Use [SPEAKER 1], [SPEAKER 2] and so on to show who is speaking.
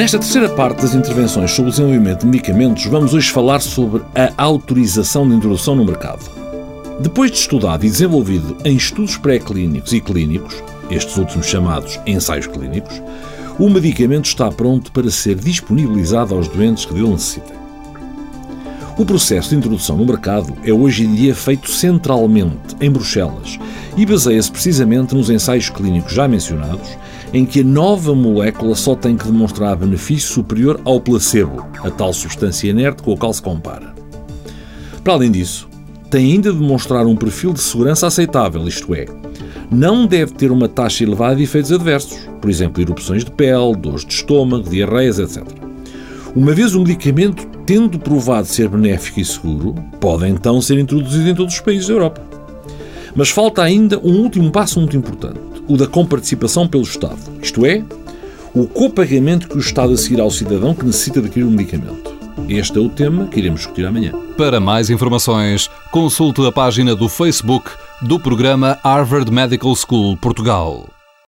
[SPEAKER 1] Nesta terceira parte das intervenções sobre o desenvolvimento de medicamentos, vamos hoje falar sobre a autorização de introdução no mercado. Depois de estudado e desenvolvido em estudos pré-clínicos e clínicos, estes últimos chamados ensaios clínicos, o medicamento está pronto para ser disponibilizado aos doentes que dele necessitem. O processo de introdução no mercado é hoje em dia feito centralmente em Bruxelas e baseia-se precisamente nos ensaios clínicos já mencionados, em que a nova molécula só tem que demonstrar benefício superior ao placebo, a tal substância inerte com a qual se compara. Para além disso, tem ainda de demonstrar um perfil de segurança aceitável, isto é, não deve ter uma taxa elevada de efeitos adversos, por exemplo, erupções de pele, dores de estômago, diarreias, etc. Uma vez o medicamento tendo provado ser benéfico e seguro, pode então ser introduzido em todos os países da Europa. Mas falta ainda um último passo muito importante, o da comparticipação pelo Estado, isto é, o copagamento que o Estado a ao cidadão que necessita de adquirir um medicamento. Este é o tema que iremos discutir amanhã.
[SPEAKER 2] Para mais informações, consulte a página do Facebook do programa Harvard Medical School Portugal.